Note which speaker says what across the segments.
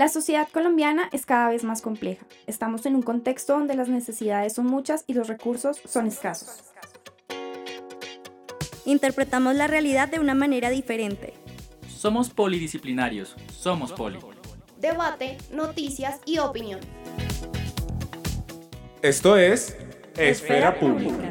Speaker 1: La sociedad colombiana es cada vez más compleja. Estamos en un contexto donde las necesidades son muchas y los recursos son escasos.
Speaker 2: Interpretamos la realidad de una manera diferente.
Speaker 3: Somos polidisciplinarios, somos poli.
Speaker 4: Debate, noticias y opinión.
Speaker 5: Esto es Esfera, Pública.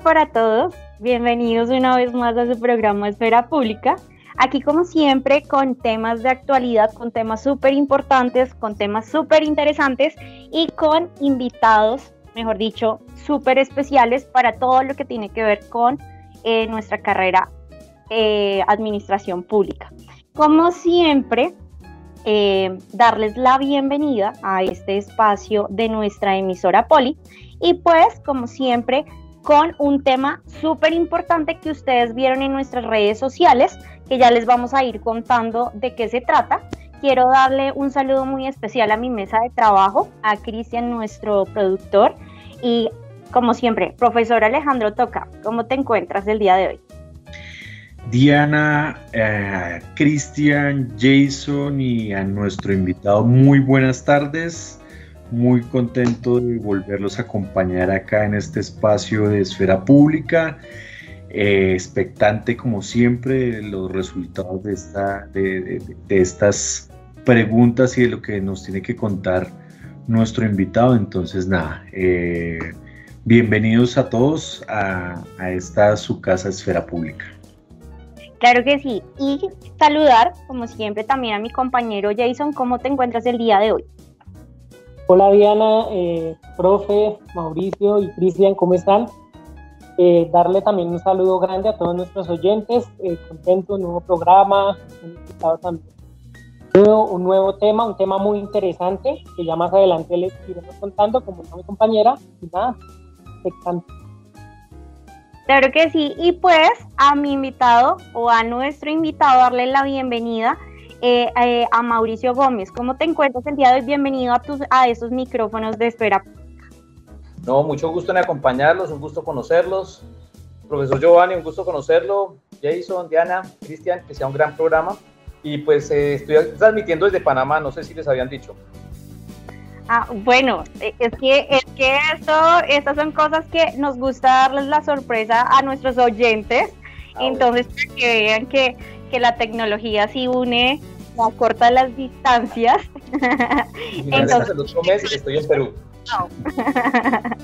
Speaker 6: Para todos. Bienvenidos una vez más a su programa Esfera Pública. Aquí como siempre con temas de actualidad, con temas súper importantes, con temas súper interesantes y con invitados, mejor dicho, súper especiales para todo lo que tiene que ver con eh, nuestra carrera eh, administración pública. Como siempre, eh, darles la bienvenida a este espacio de nuestra emisora Poli y pues como siempre con un tema súper importante que ustedes vieron en nuestras redes sociales, que ya les vamos a ir contando de qué se trata. Quiero darle un saludo muy especial a mi mesa de trabajo, a Cristian, nuestro productor, y como siempre, profesor Alejandro Toca, ¿cómo te encuentras el día de hoy?
Speaker 7: Diana, eh, Cristian, Jason y a nuestro invitado, muy buenas tardes muy contento de volverlos a acompañar acá en este espacio de esfera pública. Eh, expectante como siempre de los resultados de, esta, de, estas preguntas y de lo que nos tiene que contar nuestro invitado. Entonces, nada, eh, bienvenidos a todos a, esta su casa Esfera Pública.
Speaker 6: Claro que sí, y saludar como siempre también a mi compañero Jason, ¿cómo te encuentras el día de hoy?
Speaker 8: Hola Diana, eh, profe, Mauricio y Cristian, ¿cómo están? Eh, darle también un saludo grande a todos nuestros oyentes, eh, contento, un nuevo programa, también. un nuevo tema, un tema muy interesante que ya más adelante les iremos contando como mi compañera y nada, expectante.
Speaker 6: Claro que sí, y pues a mi invitado o a nuestro invitado darle la bienvenida eh, eh, a Mauricio Gómez. ¿Cómo te encuentras el día de hoy? Bienvenido a, tus, a esos micrófonos de espera.
Speaker 9: No, mucho gusto en acompañarlos, un gusto conocerlos. Profesor Giovanni, un gusto conocerlo. Jason, Diana, Cristian, que sea un gran programa. Y pues eh, estoy transmitiendo desde Panamá, no sé si les habían dicho.
Speaker 6: Ah, bueno, es que, es que esto, estas son cosas que nos gusta darles la sorpresa a nuestros oyentes. Ah, Entonces, para que vean que, que la tecnología sí une corta las distancias.
Speaker 9: Entonces, el otro mes estoy en Perú. No.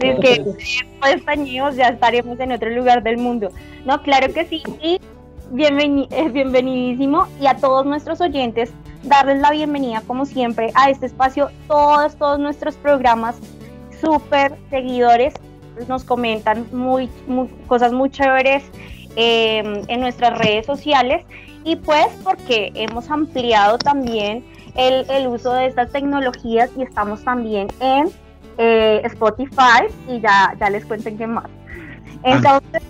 Speaker 6: es que después años ya estaremos en otro lugar del mundo. No, claro que sí. Y eh, bienvenidísimo. Y a todos nuestros oyentes, darles la bienvenida, como siempre, a este espacio. Todos, todos nuestros programas, súper seguidores, nos comentan muy, cosas muy chéveres eh, en nuestras redes sociales y pues porque hemos ampliado también el, uso de estas tecnologías y estamos también en eh, Spotify y ya, ya les cuento en qué más. Entonces,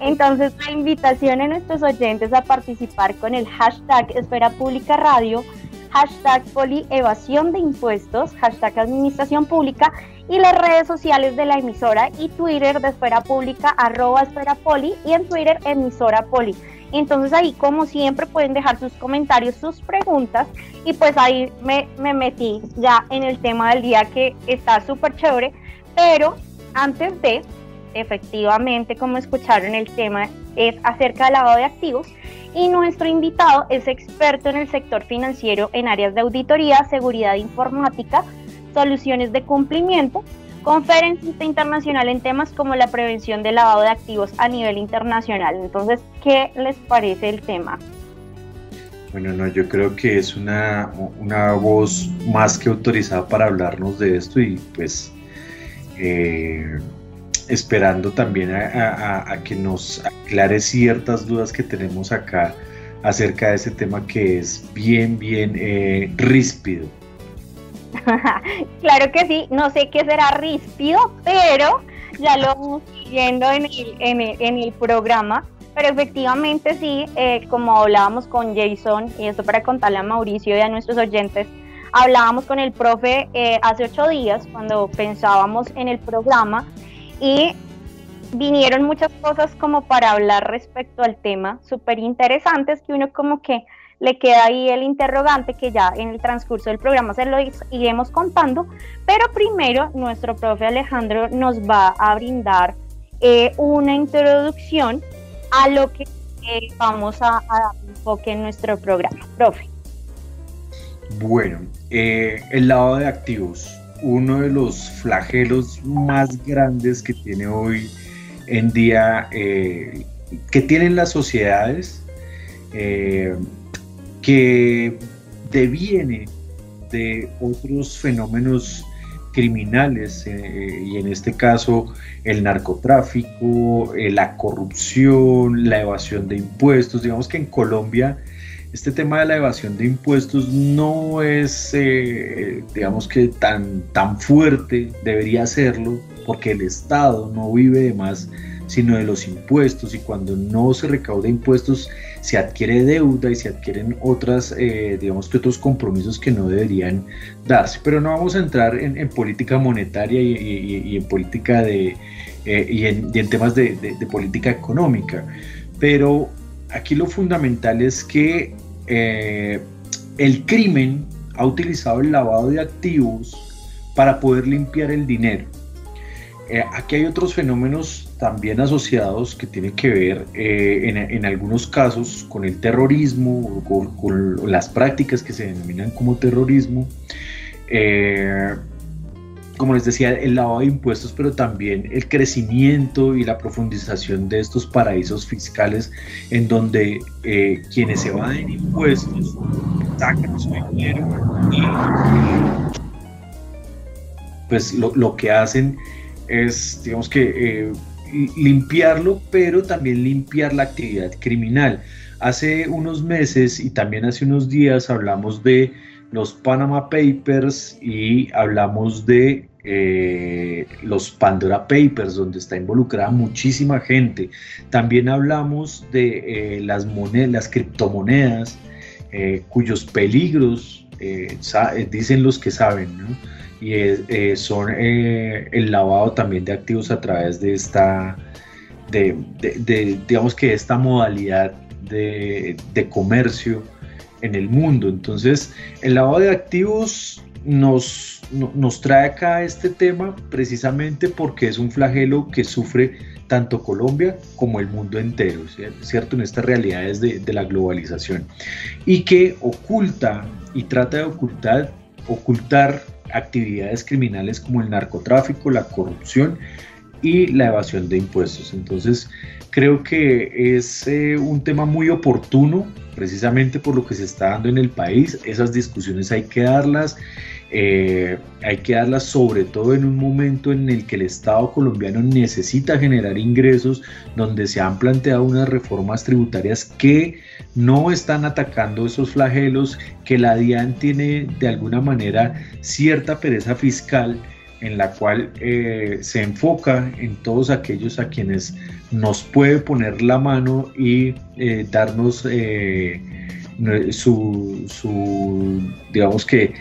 Speaker 6: Entonces, la invitación a nuestros oyentes a participar con el hashtag Esfera Pública Radio, hashtag Polievasión de Impuestos, hashtag Administración Pública y las redes sociales de la emisora y Twitter de Esfera Pública, arroba Esfera Poli y en Twitter emisora Poli. Entonces ahí como siempre pueden dejar sus comentarios, sus preguntas y pues ahí me, me metí ya en el tema del día que está súper chévere, pero antes de, efectivamente como escucharon el tema es acerca del lavado de activos y nuestro invitado es experto en el sector financiero en áreas de auditoría, seguridad informática, soluciones de cumplimiento, conferencista internacional en temas como la prevención del lavado de activos a nivel internacional. Entonces, ¿qué les parece el tema?
Speaker 7: Bueno, no, yo creo que es una, una voz más que autorizada para hablarnos de esto y pues eh, esperando también a, que nos aclare ciertas dudas que tenemos acá acerca de ese tema que es bien, bien eh, ríspido.
Speaker 6: claro que sí, no sé qué será ríspido, pero ya lo vamos viendo en el, en el, programa. Pero efectivamente sí, eh, como hablábamos con Jason, y esto para contarle a Mauricio y a nuestros oyentes, hablábamos con el profe eh, hace ocho días cuando pensábamos en el programa y vinieron muchas cosas como para hablar respecto al tema, súper interesantes que uno como que le queda ahí el interrogante que ya en el transcurso del programa se lo iremos contando, pero primero nuestro profe Alejandro nos va a brindar eh, una introducción a lo que eh, vamos a, dar enfoque en nuestro programa. Profe.
Speaker 7: Bueno, eh, el lado de activos, uno de los flagelos más grandes que tiene hoy en día, que tienen las sociedades, que deviene de otros fenómenos criminales eh, y en este caso el narcotráfico, eh, la corrupción, la evasión de impuestos. Digamos que en Colombia este tema de la evasión de impuestos no es, eh, digamos que tan, tan fuerte, debería serlo, porque el Estado no vive de más sino de los impuestos y cuando no se recauda impuestos se adquiere deuda y se adquieren otras, eh, digamos que otros compromisos que no deberían darse. Pero no vamos a entrar en, política monetaria y, en política de, eh, y, en, temas de, política económica. Pero aquí lo fundamental es que eh, el crimen ha utilizado el lavado de activos para poder limpiar el dinero. aquí hay otros fenómenos también asociados que tienen que ver eh, en, algunos casos con el terrorismo, con, con, las prácticas que se denominan como terrorismo. Eh, como les decía, el lavado de impuestos, pero también el crecimiento y la profundización de estos paraísos fiscales en donde eh, quienes se van en impuestos sacan su dinero y pues lo, lo que hacen es, digamos que limpiarlo, pero también limpiar la actividad criminal. Hace unos meses y también hace unos días hablamos de los Panama Papers y hablamos de eh, los Pandora Papers, donde está involucrada muchísima gente. También hablamos de eh, las monedas, las criptomonedas, eh, cuyos peligros dicen los que saben, y son el lavado también de activos a través de esta, de, digamos que esta modalidad de, comercio en el mundo. Entonces, el lavado de activos nos, nos trae acá este tema precisamente porque es un flagelo que sufre tanto Colombia como el mundo entero, ¿cierto? En estas realidades de, de la globalización y que oculta y trata de ocultar, ocultar actividades criminales como el narcotráfico, la corrupción y la evasión de impuestos. Entonces, creo que es eh, un tema muy oportuno, precisamente por lo que se está dando en el país. Esas discusiones hay que darlas. Eh, hay que darlas sobre todo en un momento en el que el Estado colombiano necesita generar ingresos, donde se han planteado unas reformas tributarias que no están atacando esos flagelos, que la DIAN tiene de alguna manera cierta pereza fiscal en la cual eh, se enfoca en todos aquellos a quienes nos puede poner la mano y eh, darnos su, su, digamos que,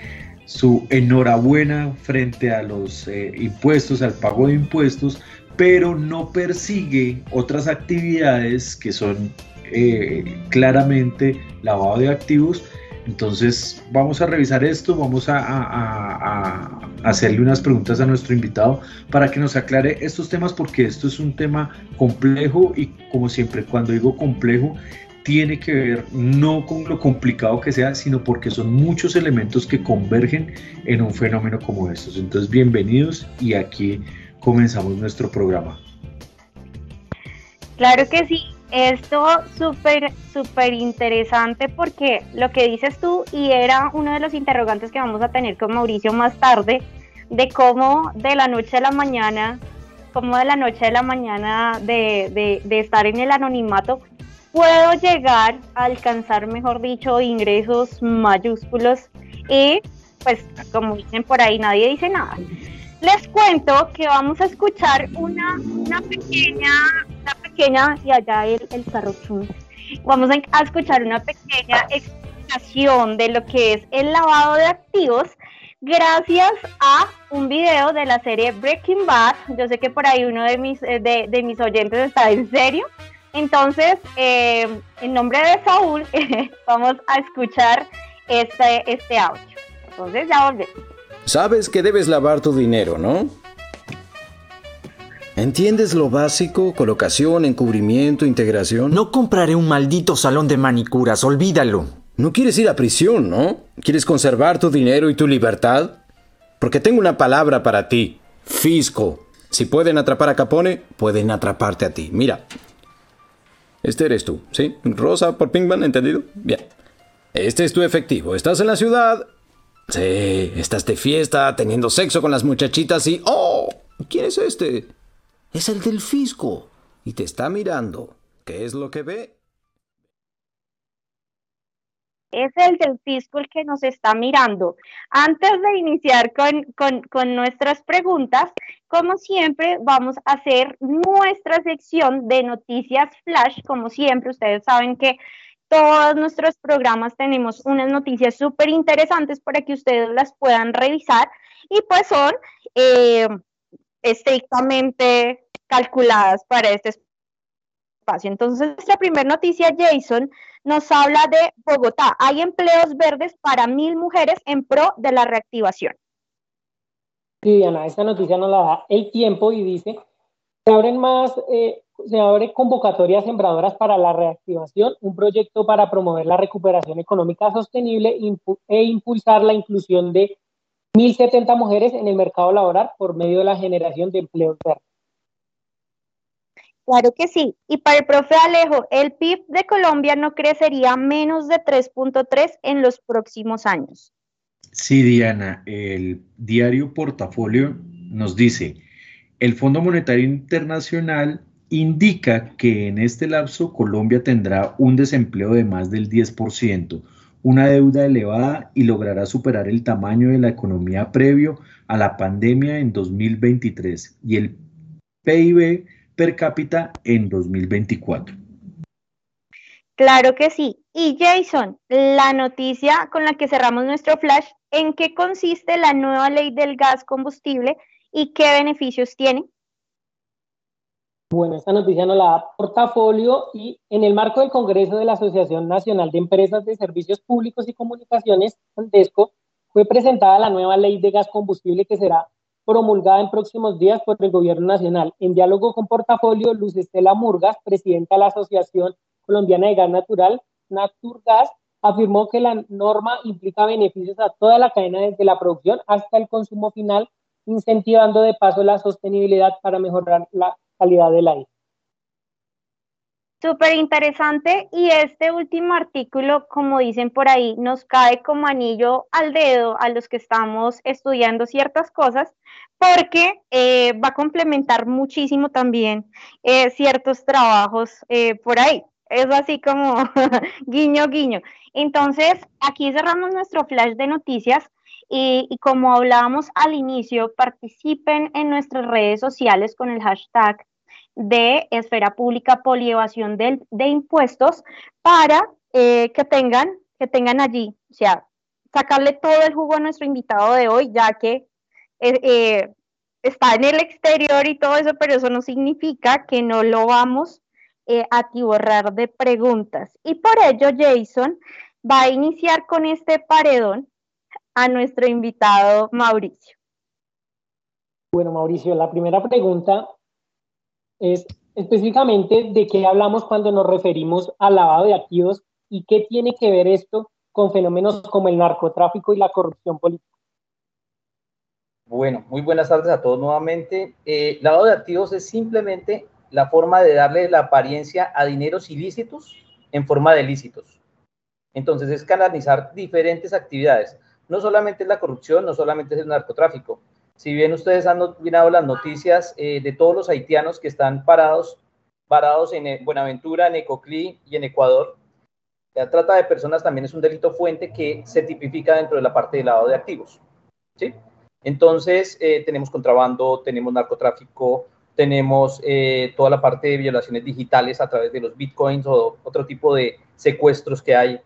Speaker 7: su enhorabuena frente a los eh, impuestos, al pago de impuestos, pero no persigue otras actividades que son eh, claramente lavado de activos. Entonces vamos a revisar esto, vamos a, a, hacerle unas preguntas a nuestro invitado para que nos aclare estos temas porque esto es un tema complejo y como siempre cuando digo complejo tiene que ver no con lo complicado que sea, sino porque son muchos elementos que convergen en un fenómeno como estos. Entonces, bienvenidos y aquí comenzamos nuestro programa.
Speaker 6: Claro que sí, esto súper, súper interesante porque lo que dices tú y era uno de los interrogantes que vamos a tener con Mauricio más tarde, de cómo de la noche a la mañana como de la noche a la mañana de, de estar en el anonimato, puedo llegar a alcanzar, mejor dicho, ingresos mayúsculos y pues como dicen por ahí, nadie dice nada. Les cuento que vamos a escuchar una, una pequeña, una pequeña, y allá el, el carro, vamos a escuchar una pequeña explicación de lo que es el lavado de activos gracias a un video de la serie Breaking Bad. Yo sé que por ahí uno de mis, eh, de, mis oyentes está en serio. Entonces, eh, en nombre de Saúl, vamos a escuchar este, este audio. Entonces, ya volvemos.
Speaker 10: Sabes que debes lavar tu dinero, ¿no? ¿Entiendes lo básico? Colocación, encubrimiento, integración.
Speaker 11: No compraré un maldito salón de manicuras, olvídalo.
Speaker 10: No quieres ir a prisión, ¿no? ¿Quieres conservar tu dinero y tu libertad? Porque tengo una palabra para ti. Fisco. Si pueden atrapar a Capone, pueden atraparte a ti. Mira. Este eres tú, ¿sí? Rosa por Pinkman, ¿entendido? Bien. Este es tu efectivo. Estás en la ciudad. Sí, estás de fiesta, teniendo sexo con las muchachitas y... ¡Oh! ¿Quién es este? Es el del fisco. Y te está mirando. ¿Qué es lo que ve?
Speaker 6: Es el del fisco el que nos está mirando. Antes de iniciar con, con, con nuestras preguntas, como siempre, vamos a hacer nuestra sección de noticias flash. Como siempre, ustedes saben que todos nuestros programas tenemos unas noticias súper interesantes para que ustedes las puedan revisar y pues son eh, estrictamente calculadas para este espacio. Entonces, nuestra primera noticia, Jason, nos habla de Bogotá. Hay empleos verdes para mil mujeres en pro de la reactivación.
Speaker 8: Sí, Diana, esta noticia nos la da el tiempo y dice, se abren más, eh, se abre convocatorias sembradoras para la reactivación, un proyecto para promover la recuperación económica sostenible e impulsar la inclusión de 1.070 mujeres en el mercado laboral por medio de la generación de empleos verdes.
Speaker 6: Claro que sí. Y para el profe Alejo, el PIB de Colombia no crecería menos de 3.3 en los próximos años.
Speaker 7: Sí, Diana, el diario Portafolio nos dice, el Fondo Monetario Internacional indica que en este lapso Colombia tendrá un desempleo de más del 10%, una deuda elevada y logrará superar el tamaño de la economía previo a la pandemia en 2023 y el PIB per cápita en 2024.
Speaker 6: Claro que sí. Y Jason, la noticia con la que cerramos nuestro flash, ¿en qué consiste la nueva ley del gas combustible y qué beneficios tiene?
Speaker 8: Bueno, esta noticia nos la da Portafolio y en el marco del Congreso de la Asociación Nacional de Empresas de Servicios Públicos y Comunicaciones, ANDESCO, fue presentada la nueva ley de gas combustible que será promulgada en próximos días por el Gobierno Nacional. En diálogo con Portafolio, Luz Estela Murgas, presidenta de la Asociación Colombiana de Gas Natural, Naturgas, afirmó que la norma implica beneficios a toda la cadena desde la producción hasta el consumo final, incentivando de paso la sostenibilidad para mejorar la calidad del aire.
Speaker 6: Súper interesante y este último artículo, como dicen por ahí, nos cae como anillo al dedo a los que estamos estudiando ciertas cosas porque eh, va a complementar muchísimo también eh, ciertos trabajos eh, por ahí. Es así como guiño, guiño. Entonces, aquí cerramos nuestro flash de noticias y, como hablábamos al inicio, participen en nuestras redes sociales con el hashtag de esfera pública polievasión de, de impuestos para eh, que tengan que tengan allí, o sea, sacarle todo el jugo a nuestro invitado de hoy, ya que eh, eh, está en el exterior y todo eso, pero eso no significa que no lo vamos a atiborrar de preguntas. Y por ello, Jason va a iniciar con este paredón a nuestro invitado Mauricio.
Speaker 8: Bueno, Mauricio, la primera pregunta es específicamente de qué hablamos cuando nos referimos al lavado de activos y qué tiene que ver esto con fenómenos como el narcotráfico y la corrupción política.
Speaker 9: Bueno, muy buenas tardes a todos nuevamente. Eh, lavado de activos es simplemente la forma de darle la apariencia a dineros ilícitos en forma de lícitos. Entonces es canalizar diferentes actividades. No solamente es la corrupción, no solamente es el narcotráfico, Si bien ustedes han mirado las noticias eh, de todos los haitianos que están parados, parados en eh, Buenaventura, en Ecoclí y en Ecuador, la trata de personas también es un delito fuente que se tipifica dentro de la parte de lavado de activos. ¿sí? Entonces, eh, tenemos contrabando, tenemos narcotráfico, tenemos eh, toda la parte de violaciones digitales a través de los bitcoins o otro tipo de secuestros que hay.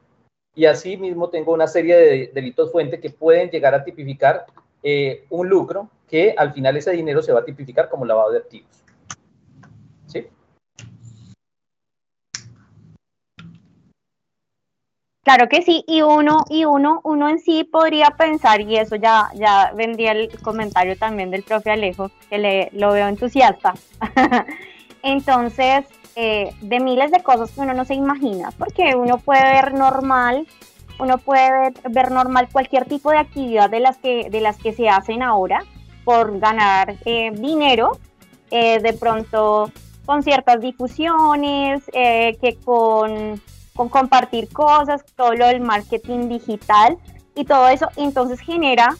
Speaker 9: Y así mismo tengo una serie de delitos fuente que pueden llegar a tipificar eh, un lucro que al final ese dinero se va a tipificar como lavado de activos.
Speaker 6: Claro que sí, y uno, y uno, uno en sí podría pensar, y eso ya, ya vendría el comentario también del profe Alejo, que le, lo veo entusiasta. Entonces, eh, de miles de cosas que uno no se imagina, porque uno puede ver normal, uno puede ver normal cualquier tipo de actividad de las que, de las que se hacen ahora por ganar eh, dinero, eh, de pronto con ciertas difusiones, que con con compartir cosas, todo lo del marketing digital y todo eso, entonces genera,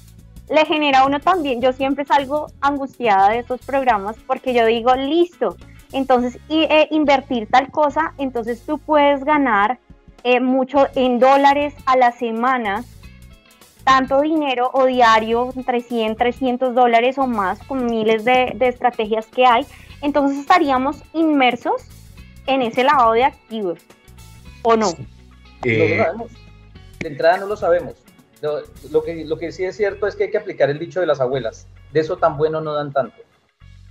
Speaker 6: le genera a uno también, yo siempre salgo angustiada de estos programas porque yo digo, listo, entonces eh, invertir tal cosa, entonces tú puedes ganar eh, mucho en dólares a la semana, tanto dinero o diario, entre 100, 300 dólares o más, con miles de, de estrategias que hay, entonces estaríamos inmersos en ese lavado de activos. ¿O no?
Speaker 9: Eh, sabemos. De entrada no lo sabemos. Lo, que, lo que sí es cierto es que hay que aplicar el dicho de las abuelas. De eso tan bueno no dan tanto.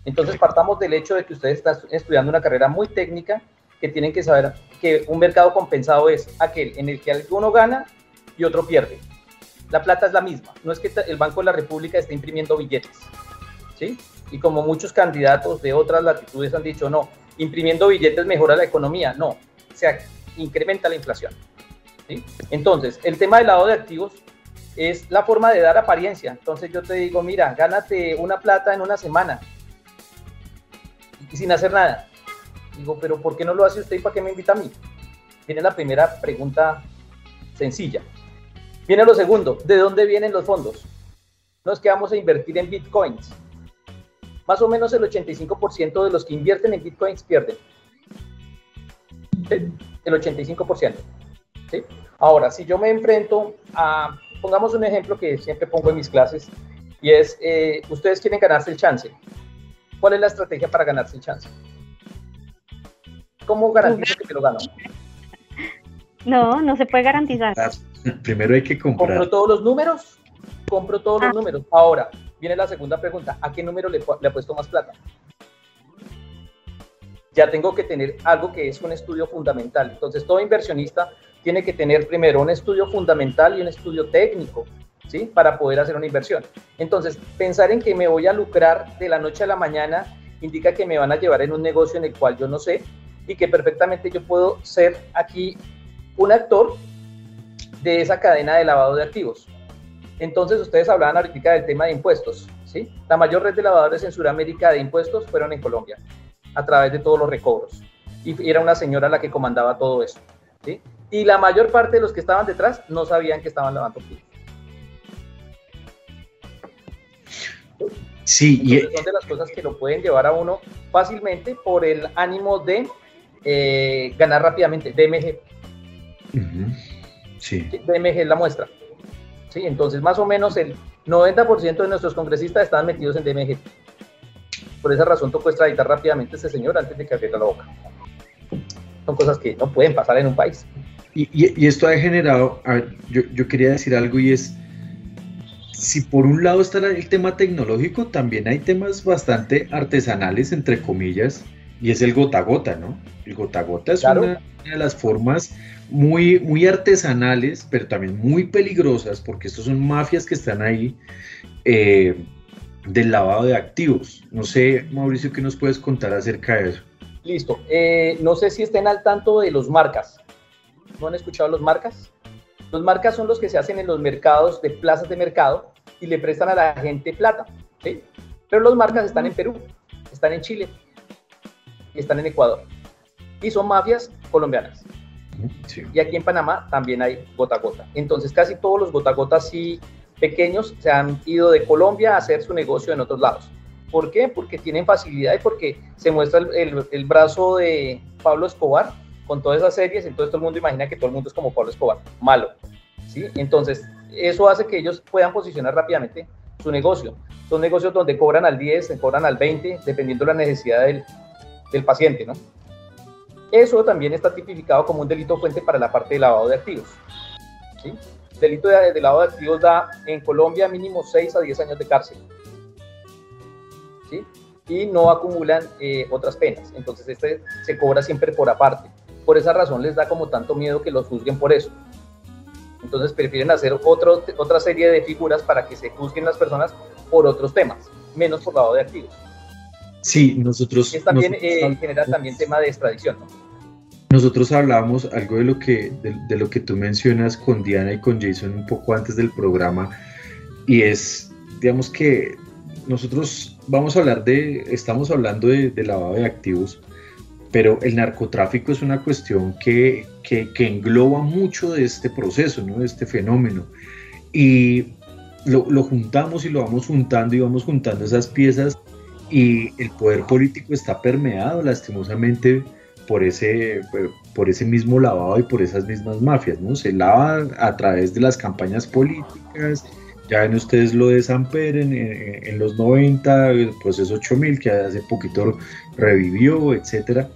Speaker 9: Entonces partamos del hecho de que ustedes están estudiando una carrera muy técnica que tienen que saber que un mercado compensado es aquel en el que alguno gana y otro pierde. La plata es la misma. No es que el Banco de la República esté imprimiendo billetes. ¿sí? Y como muchos candidatos de otras latitudes han dicho, no, imprimiendo billetes mejora la economía. No, o sea, incrementa la inflación. Entonces, el tema del lado de activos es la forma de dar apariencia. Entonces yo te digo, mira, gánate una plata en una semana y sin hacer nada. Digo, pero ¿por qué no lo hace usted y para qué me invita a mí? Viene la primera pregunta sencilla. Viene lo segundo, ¿de dónde vienen los fondos? No es que vamos a invertir en bitcoins. Más o menos el 85% de los que invierten en bitcoins pierden el 85%. ¿sí? Ahora, si yo me enfrento a, pongamos un ejemplo que siempre pongo en mis clases, y es, eh, ustedes quieren ganarse el chance. ¿Cuál es la estrategia para ganarse el chance? ¿Cómo garantizo que me lo gano?
Speaker 6: No, no se puede garantizar.
Speaker 7: Primero hay que comprar.
Speaker 9: ¿Compro todos los números? Compro todos los ah. números. Ahora, viene la segunda pregunta. ¿A qué número le, le puesto más plata? Ya tengo que tener algo que es un estudio fundamental. Entonces, todo inversionista tiene que tener primero un estudio fundamental y un estudio técnico, ¿sí? Para poder hacer una inversión. Entonces, pensar en que me voy a lucrar de la noche a la mañana indica que me van a llevar en un negocio en el cual yo no sé y que perfectamente yo puedo ser aquí un actor de esa cadena de lavado de activos. Entonces, ustedes hablaban ahorita del tema de impuestos, ¿sí? La mayor red de lavadores en Sudamérica de impuestos fueron en Colombia a través de todos los recobros. Y era una señora la que comandaba todo eso. ¿sí? Y la mayor parte de los que estaban detrás no sabían que estaban lavando pies.
Speaker 7: Sí,
Speaker 9: y son de las cosas que lo pueden llevar a uno fácilmente por el ánimo de eh, ganar rápidamente. DMG.
Speaker 7: Sí.
Speaker 9: DMG es la muestra. Sí, entonces más o menos el 90% de nuestros congresistas están metidos en DMG. Por esa razón tocó extraditar rápidamente a ese señor antes de que abriera la boca. Son cosas que no pueden pasar en un país.
Speaker 7: Y, esto ha generado, yo, yo quería decir algo y es, si por un lado está el tema tecnológico, también hay temas bastante artesanales, entre comillas, y es el gota a gota, ¿no? El gota a gota es una, de las formas muy, muy artesanales, pero también muy peligrosas, porque estos son mafias que están ahí eh, del lavado de activos. No sé, Mauricio, ¿qué nos puedes contar acerca de eso?
Speaker 9: Listo. Eh, no sé si estén al tanto de los marcas. ¿No han escuchado los marcas? Los marcas son los que se hacen en los mercados de plazas de mercado y le prestan a la gente plata. ¿sí? Pero los marcas están en Perú, están en Chile y están en Ecuador. Y son mafias colombianas. Y aquí en Panamá también hay gota a gota. Entonces casi todos los gota a gota sí pequeños se han ido de Colombia a hacer su negocio en otros lados. ¿Por qué? Porque tienen facilidad y porque se muestra el, brazo de Pablo Escobar con todas esas series, entonces todo el mundo imagina que todo el mundo es como Pablo Escobar, malo. ¿sí? Entonces, eso hace que ellos puedan posicionar rápidamente su negocio. Son negocios donde cobran al 10, cobran al 20, dependiendo de la necesidad del, del paciente, ¿no? Eso también está tipificado como un delito fuente para la parte de lavado de activos. ¿sí? Delito de, lavado de activos da en Colombia mínimo 6 a 10 años de cárcel. ¿sí? Y no acumulan eh, otras penas. Entonces, este se cobra siempre por aparte. Por esa razón les da como tanto miedo que los juzguen por eso. Entonces prefieren hacer otro, otra serie de figuras para que se juzguen las personas por otros temas, menos por lavado de activos.
Speaker 7: Sí, nosotros...
Speaker 9: Es también eh, genera también tema de extradición, ¿no?
Speaker 7: Nosotros hablábamos algo de lo que de, lo que tú mencionas con Diana y con Jason un poco antes del programa y es, digamos que nosotros vamos a hablar de, estamos hablando de, lavado de activos, pero el narcotráfico es una cuestión que, que, engloba mucho de este proceso, ¿no? de este fenómeno. Y lo, lo, juntamos y lo vamos juntando y vamos juntando esas piezas y el poder político está permeado lastimosamente por ese, por ese mismo lavado y por esas mismas mafias, ¿no? Se lava a través de las campañas políticas, ya ven ustedes lo de San Pedro en, los 90, el proceso 8000 que hace poquito revivió, etcétera.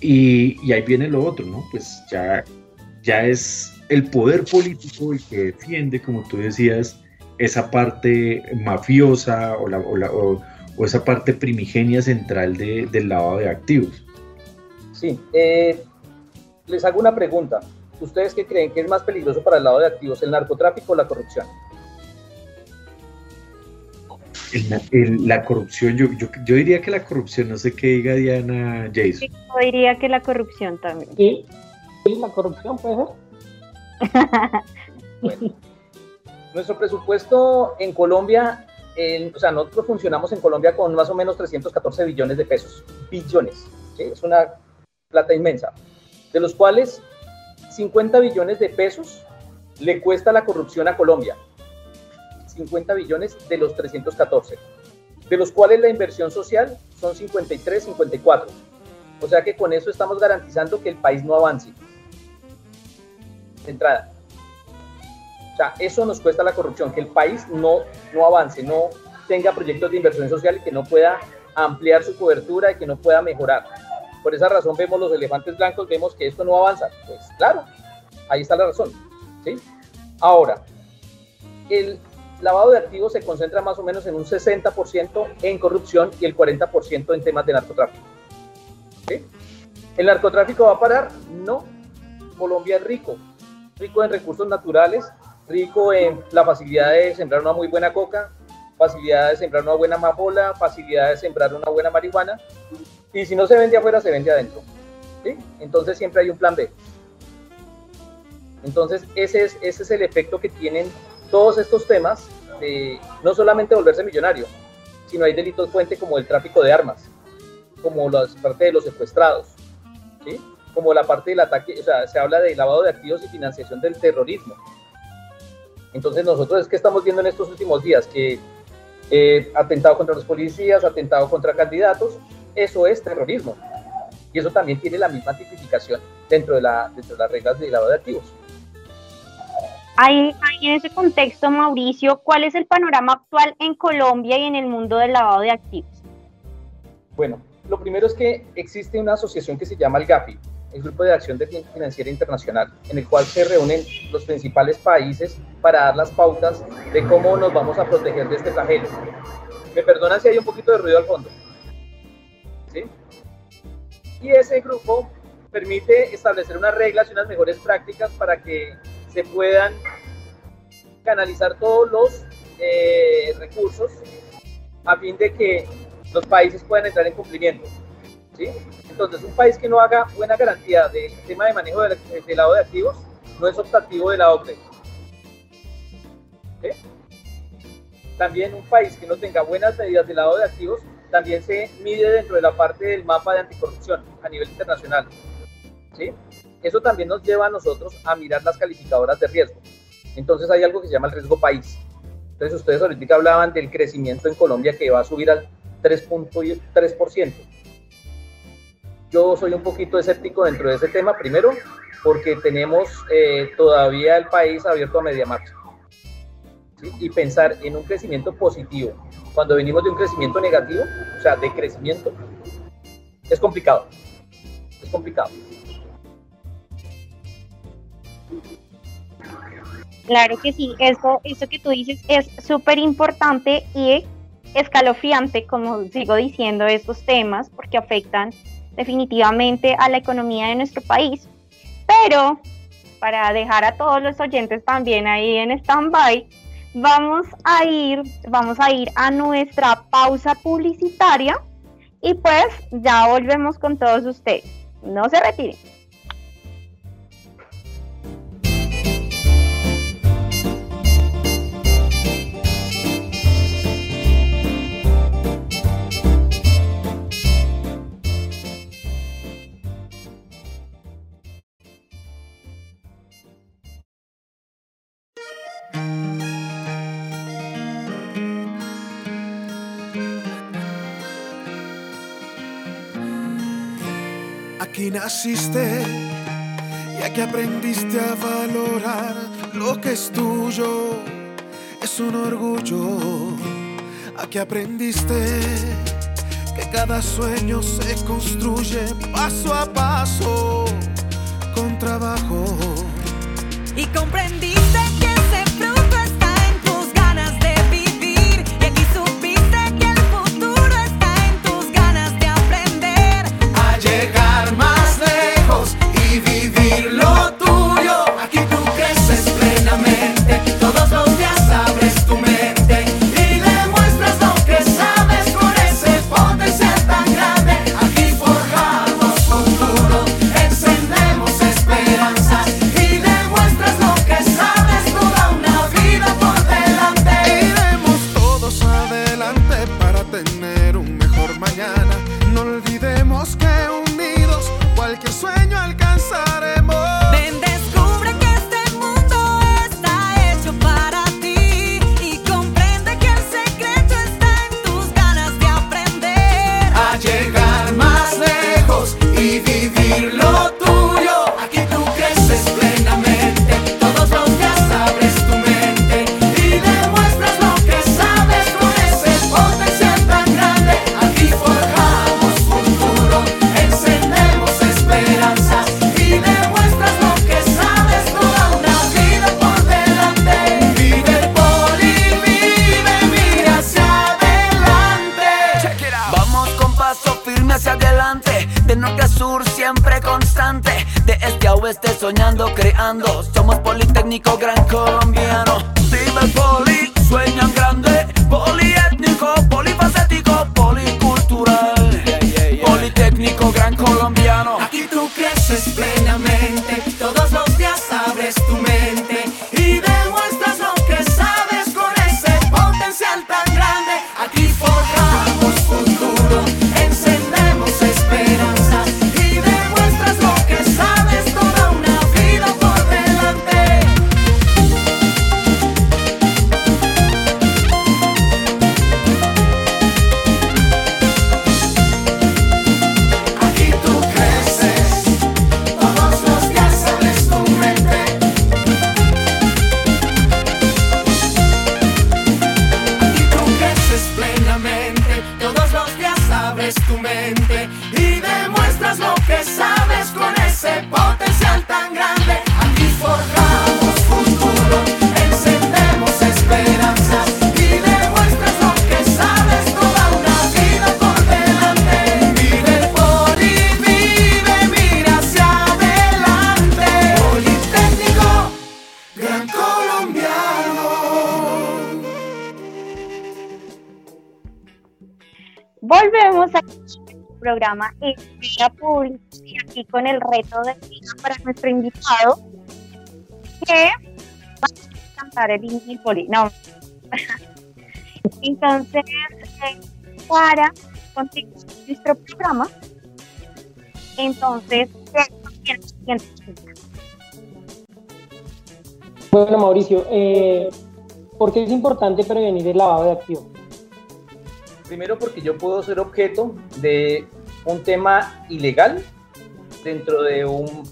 Speaker 7: Y, y, ahí viene lo otro, ¿no? Pues ya, ya es el poder político el que defiende, como tú decías, esa parte mafiosa o, la, o, o, esa parte primigenia central de, del lavado de activos.
Speaker 9: Sí, eh, les hago una pregunta. ¿Ustedes qué creen que es más peligroso para el lado de activos, el narcotráfico o la corrupción?
Speaker 7: la corrupción, yo, yo, diría que la corrupción, no sé qué diga Diana Jason.
Speaker 6: yo diría que la corrupción también.
Speaker 8: Sí, la corrupción puede ser.
Speaker 9: bueno, nuestro presupuesto en Colombia, o sea, nosotros funcionamos en Colombia con más o menos 314 billones de pesos. Billones. ¿sí? Es una plata inmensa, de los cuales 50 billones de pesos le cuesta la corrupción a Colombia. 50 billones de los 314, de los cuales la inversión social son 53, 54. O sea que con eso estamos garantizando que el país no avance. De entrada. O sea, eso nos cuesta la corrupción, que el país no, no avance, no tenga proyectos de inversión social y que no pueda ampliar su cobertura y que no pueda mejorar. Por esa razón vemos los elefantes blancos, vemos que esto no avanza. Pues claro, ahí está la razón. ¿sí? Ahora, el lavado de activos se concentra más o menos en un 60% en corrupción y el 40% en temas de narcotráfico. ¿sí? ¿El narcotráfico va a parar? No. Colombia es rico, rico en recursos naturales, rico en la facilidad de sembrar una muy buena coca, facilidad de sembrar una buena amapola, facilidad de sembrar una buena marihuana, y si no se vende afuera, se vende adentro. ¿sí? Entonces siempre hay un plan B. Entonces ese es, ese es el efecto que tienen todos estos temas de no solamente volverse millonario, sino hay delitos fuente como el tráfico de armas, como la parte de los secuestrados, ¿sí? como la parte del ataque, o sea, se habla de lavado de activos y financiación del terrorismo. Entonces nosotros es que estamos viendo en estos últimos días que eh, atentado contra los policías, atentado contra candidatos, eso es terrorismo. Y eso también tiene la misma tipificación dentro de, la, dentro de las reglas de lavado de activos.
Speaker 6: Ahí, en ese contexto, Mauricio, ¿cuál es el panorama actual en Colombia y en el mundo del lavado de activos?
Speaker 9: Bueno, lo primero es que existe una asociación que se llama el GAFI, el Grupo de Acción Financiera Internacional, en el cual se reúnen los principales países para dar las pautas de cómo nos vamos a proteger de este flagelo. Me perdonan si hay un poquito de ruido al fondo. Y ese grupo permite establecer unas reglas y unas mejores prácticas para que se puedan canalizar todos los eh, recursos a fin de que los países puedan entrar en cumplimiento. ¿sí? Entonces, un país que no haga buena garantía del tema de manejo del, lado de activos no es optativo de la OCDE. También un país que no tenga buenas medidas de lado de activos también se mide dentro de la parte del mapa de anticorrupción a nivel internacional. ¿sí? Eso también nos lleva a nosotros a mirar las calificadoras de riesgo. Entonces hay algo que se llama el riesgo país. Entonces ustedes ahorita hablaban del crecimiento en Colombia que va a subir al 3.3%. Yo soy un poquito escéptico dentro de ese tema, primero, porque tenemos eh, todavía el país abierto a media marcha. Y pensar en un crecimiento positivo cuando venimos de un crecimiento negativo, o sea, de crecimiento, es complicado. Es complicado.
Speaker 6: Claro que sí, eso, eso que tú dices es súper importante y escalofriante, como sigo diciendo, estos temas, porque afectan definitivamente a la economía de nuestro país. Pero para dejar a todos los oyentes también ahí en stand-by, vamos a ir, vamos a ir a nuestra pausa publicitaria y pues ya volvemos con todos ustedes. No se retiren.
Speaker 12: Aquí naciste y aquí aprendiste a valorar lo que es tuyo. Es un orgullo. Aquí aprendiste que cada sueño se construye paso a paso con trabajo.
Speaker 13: Y comprendiste
Speaker 14: siempre constante, de este a oeste soñando, creando. Somos Politécnico Gran Colombiano. Vive poli, sueñan grande, poliétnico, polifacético, policultural. Politécnico Gran Colombiano.
Speaker 6: Programa Esfera Pública y aquí con el reto de vida para nuestro invitado que va a cantar el himno del poli. No. Entonces, eh, para continuar nuestro programa, entonces, ¿qué es lo que
Speaker 8: Bueno, Mauricio, eh, ¿Por qué es importante prevenir el lavado de activos?
Speaker 9: Primero porque yo puedo ser objeto de un tema ilegal dentro de un,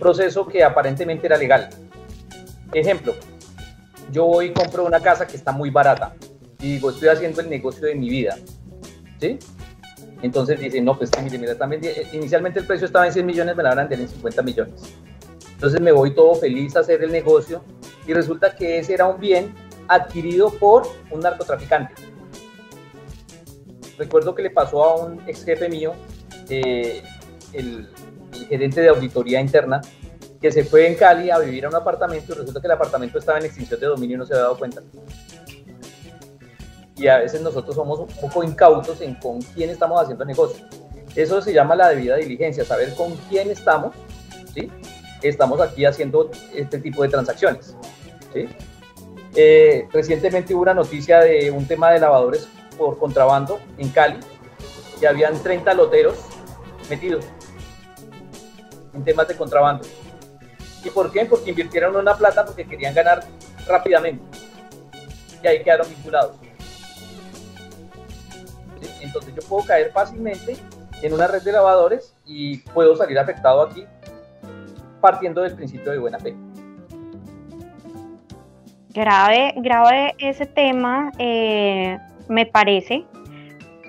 Speaker 9: proceso que aparentemente era legal. Ejemplo, yo voy y compro una casa que está muy barata y digo, estoy haciendo el negocio de mi vida. ¿Sí? Entonces dicen, no, pues mire, mira, también, inicialmente el precio estaba en 100 millones, me la van a en 50 millones. Entonces me voy todo feliz a hacer el negocio y resulta que ese era un bien adquirido por un narcotraficante. Recuerdo que le pasó a un ex jefe mío, eh, el, gerente de auditoría interna, que se fue en Cali a vivir a un apartamento y resulta que el apartamento estaba en extinción de dominio y no se había dado cuenta. Y a veces nosotros somos un poco incautos en con quién estamos haciendo negocio. Eso se llama la debida diligencia, saber con quién estamos, ¿sí? Estamos aquí haciendo este tipo de transacciones, ¿sí? Eh, recientemente hubo una noticia de un tema de lavadores por contrabando en Cali, y habían 30 loteros metidos en temas de contrabando. ¿Y por qué? Porque invirtieron una plata porque querían ganar rápidamente. Y ahí quedaron vinculados. Entonces yo puedo caer fácilmente en una red de lavadores y puedo salir afectado aquí partiendo del principio de buena fe.
Speaker 6: Grave, grave ese tema, eh, me parece.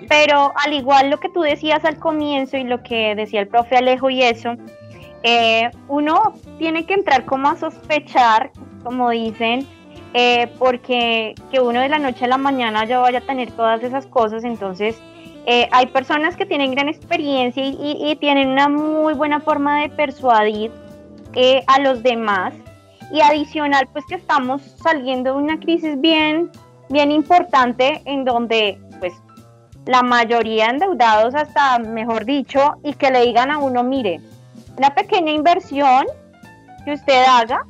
Speaker 6: Pero al igual lo que tú decías al comienzo y lo que decía el profe Alejo y eso, eh, uno tiene que entrar como a sospechar, como dicen, eh, porque que uno de la noche a la mañana ya vaya a tener todas esas cosas, entonces eh, hay personas que tienen gran experiencia y, y- tienen una muy buena forma de persuadir eh, a los demás. Y adicional pues que estamos saliendo de una crisis bien, bien importante en donde la mayoría endeudados hasta mejor dicho y que le digan a uno mire una pequeña inversión que usted haga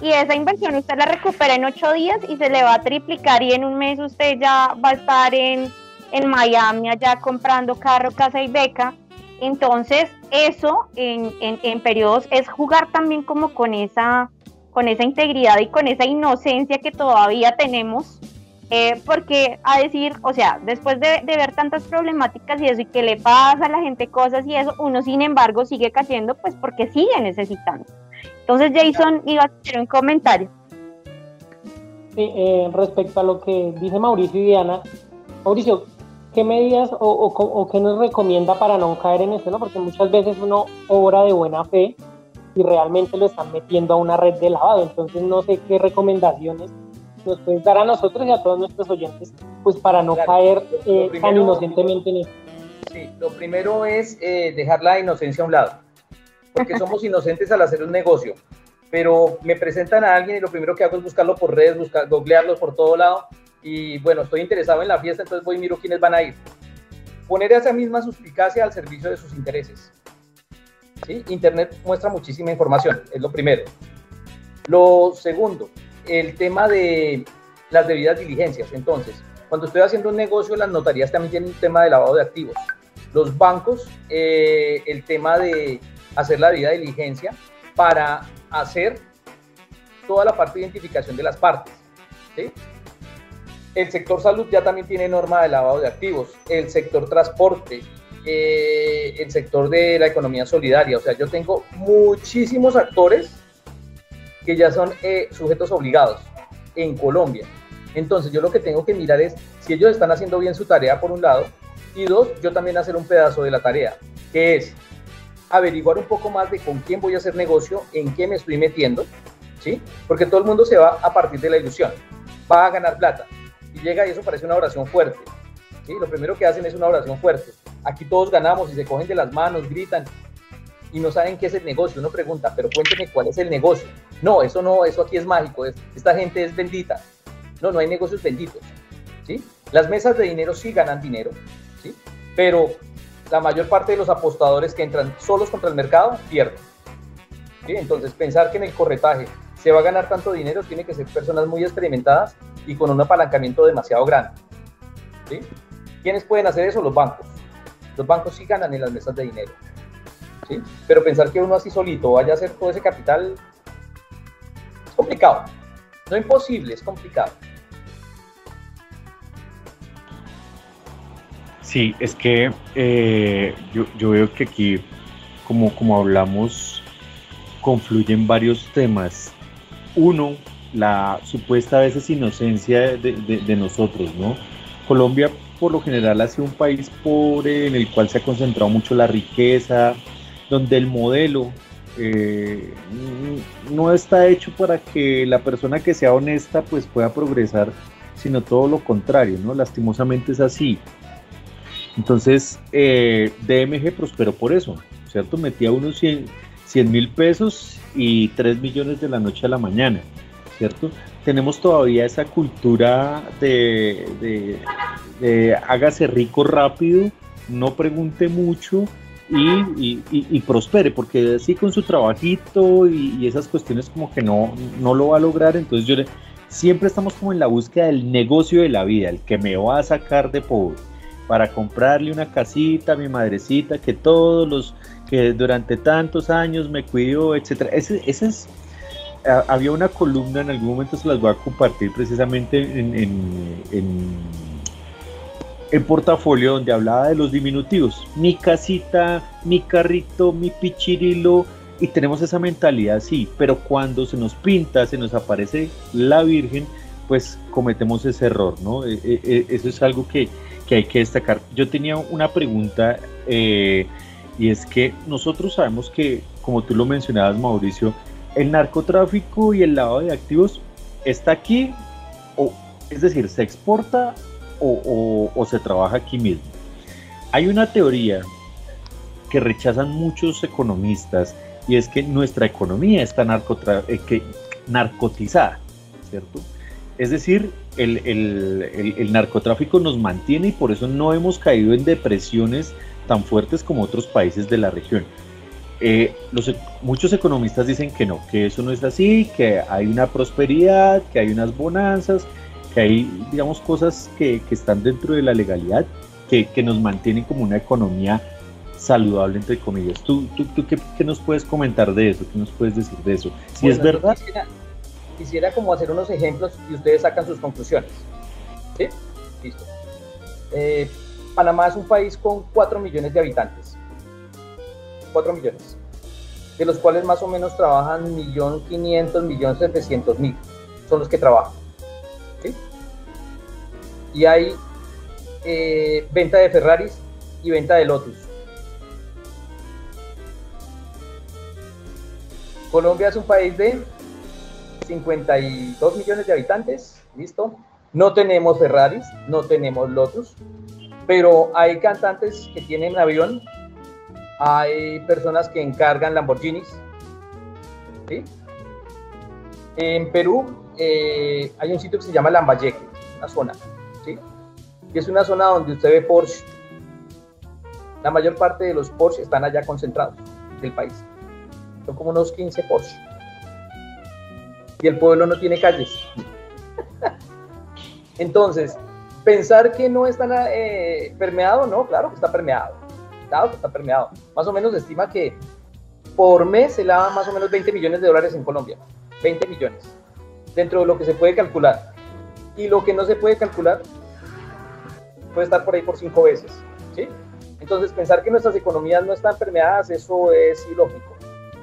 Speaker 6: y esa inversión usted la recupera en ocho días y se le va a triplicar y en un mes usted ya va a estar en, en Miami allá comprando carro, casa y beca. Entonces eso en, en, en periodos es jugar también como con esa, con esa integridad y con esa inocencia que todavía tenemos. Eh, porque a decir, o sea, después de, ver tantas problemáticas y eso y que le pasa a la gente cosas y eso, uno sin embargo sigue cayendo pues porque sigue necesitando. Entonces Jason iba a hacer un comentario.
Speaker 8: Sí, eh, respecto a lo que dice Mauricio y Diana, Mauricio, ¿qué medidas o, qué nos recomienda para no caer en esto? ¿no? Porque muchas veces uno obra de buena fe y realmente lo están metiendo a una red de lavado. Entonces no sé qué recomendaciones nos puedes dar a nosotros y a todos nuestros oyentes, pues para no
Speaker 9: Claro,
Speaker 8: caer eh, tan
Speaker 9: primero-
Speaker 8: inocentemente en esto.
Speaker 9: Sí, lo primero es eh, dejar la inocencia a un lado, porque somos inocentes al hacer un negocio, pero me presentan a alguien y lo primero que hago es buscarlo por redes, buscar, googlearlos por todo lado, y bueno, estoy interesado en la fiesta, entonces voy y miro quiénes van a ir. Poner esa misma suspicacia al servicio de sus intereses. ¿Sí? Internet muestra muchísima información, es lo primero. Lo segundo, el tema de las debidas diligencias. Entonces, cuando estoy haciendo un negocio, las notarías también tienen un tema de lavado de activos. Los bancos, eh, el tema de hacer la debida diligencia para hacer toda la parte de identificación de las partes. El sector salud ya también tiene norma de lavado de activos. El sector transporte, eh, el sector de la economía solidaria. O sea, yo tengo muchísimos actores que ya son eh, sujetos obligados en Colombia. Entonces yo lo que tengo que mirar es si ellos están haciendo bien su tarea por un lado y dos, yo también hacer un pedazo de la tarea, que es averiguar un poco más de con quién voy a hacer negocio, en qué me estoy metiendo, ¿sí? Porque todo el mundo se va a partir de la ilusión, va a ganar plata y llega y eso parece una oración fuerte, ¿sí? Lo primero que hacen es una oración fuerte. Aquí todos ganamos y se cogen de las manos, gritan y no saben qué es el negocio. Uno pregunta, pero cuénteme cuál es el negocio. No, eso no, eso aquí es mágico, es- esta gente es bendita. No, no hay negocios benditos, ¿sí? Las mesas de dinero sí ganan dinero, ¿sí? Pero la mayor parte de los apostadores que entran solos contra el mercado pierden. ¿sí? Entonces, pensar que en el corretaje se va a ganar tanto dinero tiene que ser personas muy experimentadas y con un apalancamiento demasiado grande. ¿sí? ¿Quiénes pueden hacer eso? Los bancos. Los bancos sí ganan en las mesas de dinero. Pero pensar que uno así solito vaya a hacer todo ese capital es complicado. No imposible, es complicado.
Speaker 7: Sí, es que eh, yo, yo, veo que aquí, como, como hablamos, confluyen varios temas. Uno, la supuesta a veces inocencia de, de nosotros, ¿no? Colombia por lo general ha sido un país pobre en el cual se ha concentrado mucho la riqueza, donde el modelo eh, no está hecho para que la persona que sea honesta pues pueda progresar, sino todo lo contrario, ¿no? Lastimosamente es así. Entonces, eh, DMG prosperó por eso, ¿cierto? Metía unos 100 mil pesos y 3 millones de la noche a la mañana, ¿cierto? Tenemos todavía esa cultura de hágase rico rápido, no pregunte mucho y, y- y- prospere, porque así con su trabajito y, y esas cuestiones como que no, no lo va a lograr, entonces yo le, siempre estamos como en la búsqueda del negocio de la vida, el que me va a sacar de pobre para comprarle una casita a mi madrecita que todos los que durante tantos años me cuidó, etcétera. Ese, ese es a- había una columna en algún momento se las voy a compartir precisamente en, en, en- en portafolio donde hablaba de los diminutivos mi casita, mi carrito, mi pichirilo y tenemos esa mentalidad así, pero cuando se nos pinta, se nos aparece la Virgen, pues cometemos ese error, ¿no? Eh, eh, eh, eso es algo que, que hay que destacar. Yo tenía una pregunta eh, y es que nosotros sabemos que, como tú lo mencionabas, Mauricio, el narcotráfico y el lavado de activos está aquí, o, es decir, se exporta o, se trabaja aquí mismo. Hay una teoría que rechazan muchos economistas y es que nuestra economía está narcotra- eh, narcotizada, ¿cierto? Es decir, el narcotráfico nos mantiene y por eso no hemos caído en depresiones tan fuertes como otros países de la región. Eh, los, e- muchos economistas dicen que no, que eso no es así, que hay una prosperidad, que hay unas bonanzas, que hay, digamos, cosas que, que están dentro de la legalidad, que, que nos mantienen como una economía saludable, entre comillas. ¿Tú, tú, tú qué, qué nos puedes comentar de eso? ¿Qué nos puedes decir de eso? Si es
Speaker 9: Bueno,
Speaker 7: verdad,
Speaker 9: Quisiera, quisiera como hacer unos ejemplos y ustedes sacan sus conclusiones. ¿Sí? Listo. Eh, Panamá es un país con 4 millones de habitantes. 4 millones. De los cuales más o menos trabajan 1.500.000, 1.700.000. Son los que trabajan. Y hay eh, venta de Ferraris y venta de Lotus. Colombia es un país de 52 millones de habitantes, listo. No tenemos Ferraris, no tenemos Lotus, pero hay cantantes que tienen avión, hay personas que encargan Lamborghinis. En Perú eh, hay un sitio que se llama Lambayeque, una zona, Y es una zona donde usted ve Porsche. La mayor parte de los Porsche están allá concentrados del país. Son como unos 15 Porsche. Y el pueblo no tiene calles. Entonces, pensar que no está eh, permeado, no, claro que está permeado. Claro que está permeado. Más o menos se estima que por mes se lava más o menos 20 millones de dólares en Colombia. 20 millones. Dentro de lo que se puede calcular. Y lo que no se puede calcular puede estar por ahí por cinco veces. ¿sí? Entonces, pensar que nuestras economías no están permeadas, eso es ilógico.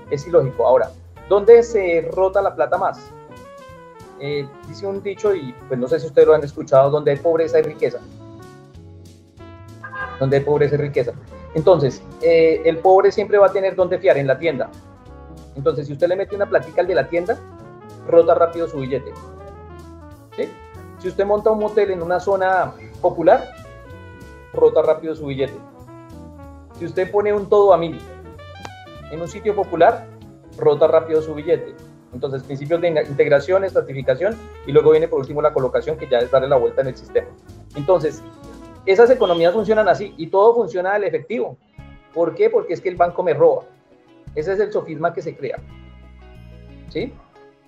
Speaker 9: Es ilógico. Ahora, ¿dónde se rota la plata más? Eh, dice un dicho, y pues no sé si ustedes lo han escuchado, donde hay pobreza hay riqueza. Donde hay pobreza hay riqueza. Entonces, eh, el pobre siempre va a tener donde fiar, en la tienda. Entonces, si usted le mete una platica al de la tienda, rota rápido su billete. ¿Sí? Si usted monta un motel en una zona popular, rota rápido su billete. Si usted pone un todo a mil en un sitio popular, rota rápido su billete. Entonces, principios de integración, estratificación y luego viene por último la colocación, que ya es darle la vuelta en el sistema. Entonces, esas economías funcionan así y todo funciona al efectivo. ¿Por qué? Porque es que el banco me roba. Ese es el sofisma que se crea. ¿Sí?